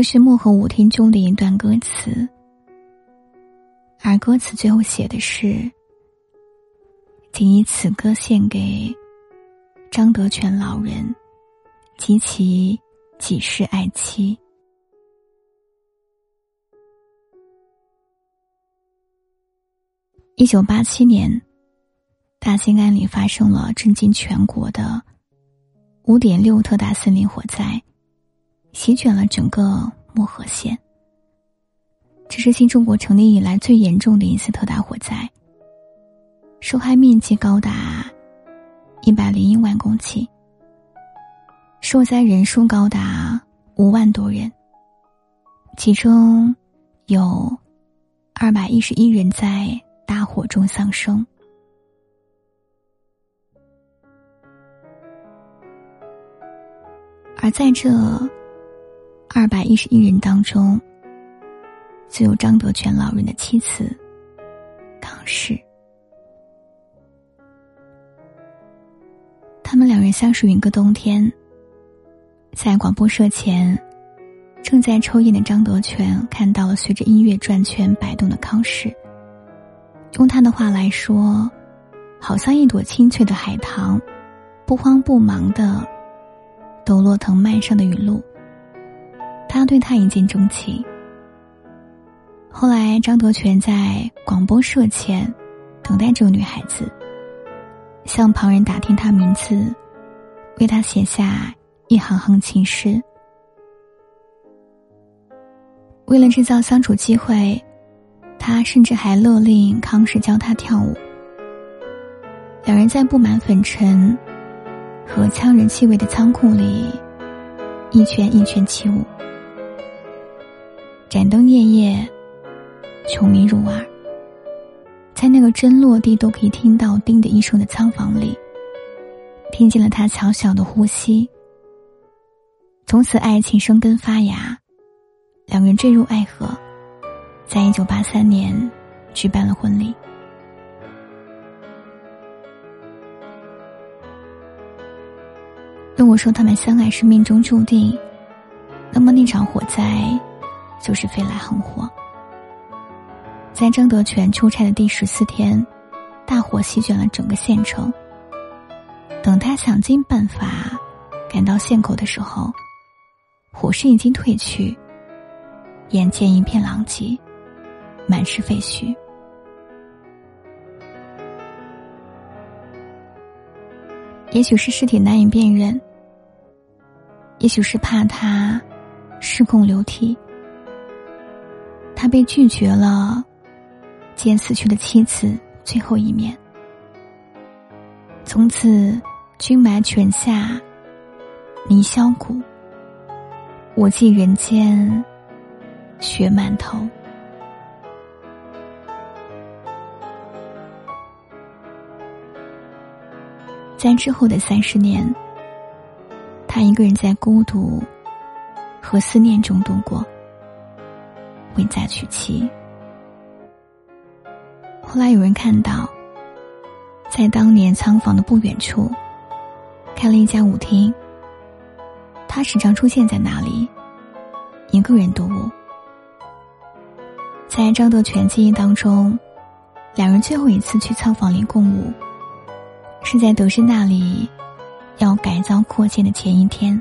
这是《漠河舞厅》中的一段歌词，而歌词最后写的是：“仅以此歌献给张德全老人及其几世爱妻。”一九八七年，大兴安岭发生了震惊全国的五点六特大森林火灾。席卷了整个漠河县。这是新中国成立以来最严重的一次特大火灾，受害面积高达一百零一万公顷，受灾人数高达五万多人，其中有二百一十一人在大火中丧生，而在这。二百一十一人当中，只有张德全老人的妻子康氏。他们两人相识于一个冬天，在广播社前，正在抽烟的张德全看到了随着音乐转圈摆动的康氏。用他的话来说，好像一朵清脆的海棠，不慌不忙的抖落藤蔓上的雨露。他对她一见钟情。后来，张德全在广播社前等待这个女孩子，向旁人打听她名字，为她写下一行行情诗。为了制造相处机会，他甚至还勒令康氏教他跳舞。两人在布满粉尘和呛人气味的仓库里，一圈一圈起舞。盏灯夜夜，穷明入耳。在那个针落地都可以听到“叮”的一声的仓房里，听见了他小小的呼吸。从此，爱情生根发芽，两人坠入爱河，在一九八三年举办了婚礼。如果说他们相爱是命中注定，那么那场火灾。就是飞来横祸。在张德全出差的第十四天，大火席卷了整个县城。等他想尽办法赶到县口的时候，火势已经退去，眼前一片狼藉，满是废墟。也许是尸体难以辨认，也许是怕他失控流体。他被拒绝了，见死去的妻子最后一面。从此，君埋泉下，泥销骨。我寄人间，雪满头。在之后的三十年，他一个人在孤独和思念中度过。你再娶妻。后来有人看到，在当年仓房的不远处，开了一家舞厅。他时常出现在那里，一个人独舞。在张德全记忆当中，两人最后一次去仓房里共舞，是在德生那里要改造扩建的前一天。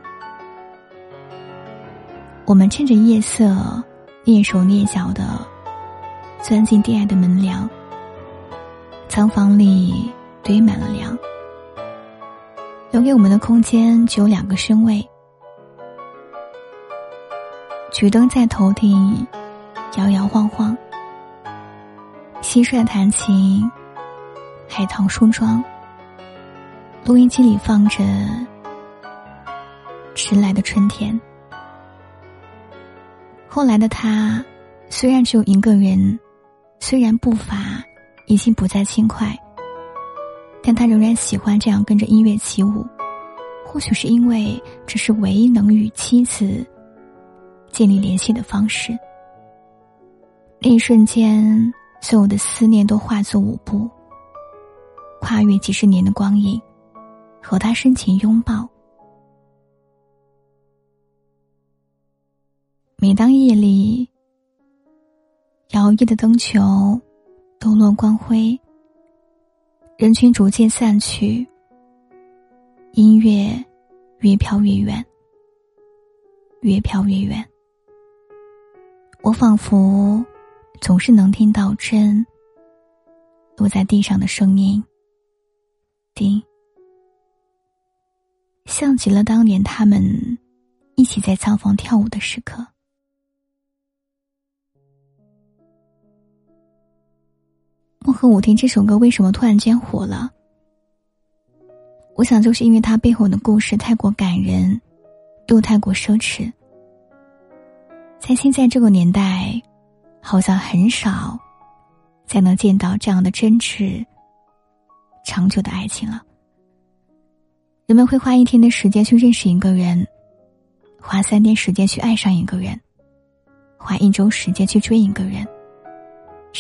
我们趁着夜色。蹑手蹑脚的钻进低矮的门梁，仓房里堆满了粮，留给我们的空间只有两个身位，桔灯在头顶摇摇晃晃，蟋蟀弹琴，海棠梳妆。录音机里放着迟来的春天。后来的他，虽然只有一个人，虽然步伐已经不再轻快，但他仍然喜欢这样跟着音乐起舞。或许是因为这是唯一能与妻子建立联系的方式。那一瞬间，所有的思念都化作舞步，跨越几十年的光影，和他深情拥抱。每当夜里，摇曳的灯球抖落光辉，人群逐渐散去。音乐越飘越远，越飘越远。我仿佛总是能听到针落在地上的声音，叮，像极了当年他们一起在仓房跳舞的时刻。《漠河舞厅》这首歌为什么突然间火了？我想，就是因为它背后的故事太过感人，又太过奢侈。在现在这个年代，好像很少再能见到这样的真挚、长久的爱情了。人们会花一天的时间去认识一个人，花三天时间去爱上一个人，花一周时间去追一个人，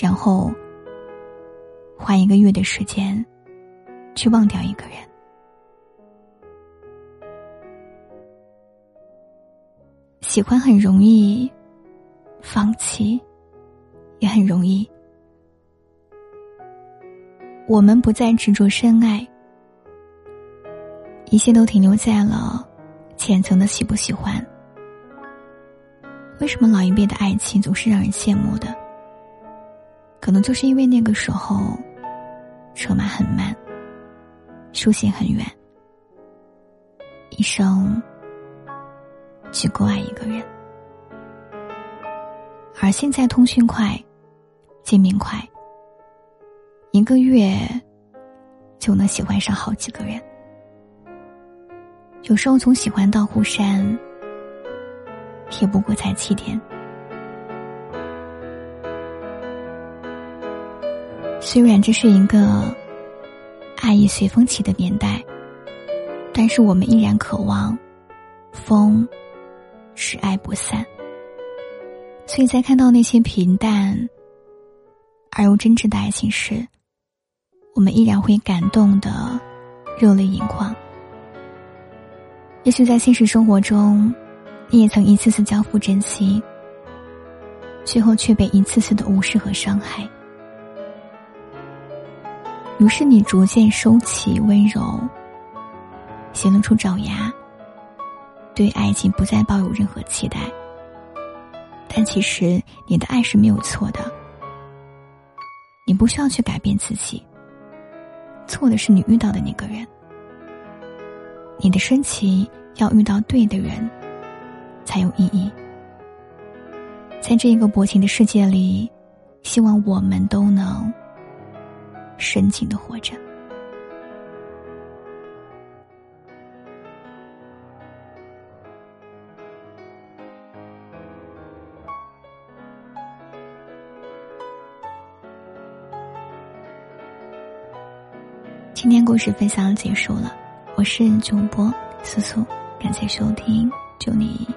然后花一个月的时间去忘掉一个人。喜欢很容易，放弃也很容易。我们不再执着深爱，一切都停留在了浅层的喜不喜欢。为什么老一辈的爱情总是让人羡慕的？可能就是因为那个时候，车马很慢，书信很远，一生。只够爱一个人，而现在通讯快，见面快，一个月就能喜欢上好几个人。有时候从喜欢到互删，也不过才七天。虽然这是一个爱意随风起的年代，但是我们依然渴望风。是爱不散，所以在看到那些平淡而又真挚的爱情时，我们依然会感动的热泪盈眶。也许在现实生活中，你也曾一次次交付真心，最后却被一次次的无视和伤害，于是你逐渐收起温柔，显露出爪牙。对爱情不再抱有任何期待，但其实你的爱是没有错的。你不需要去改变自己，错的是你遇到的那个人。你的深情要遇到对的人，才有意义。在这一个薄情的世界里，希望我们都能深情的活着。今天故事分享结束了，我是主播苏苏，感谢收听，祝你。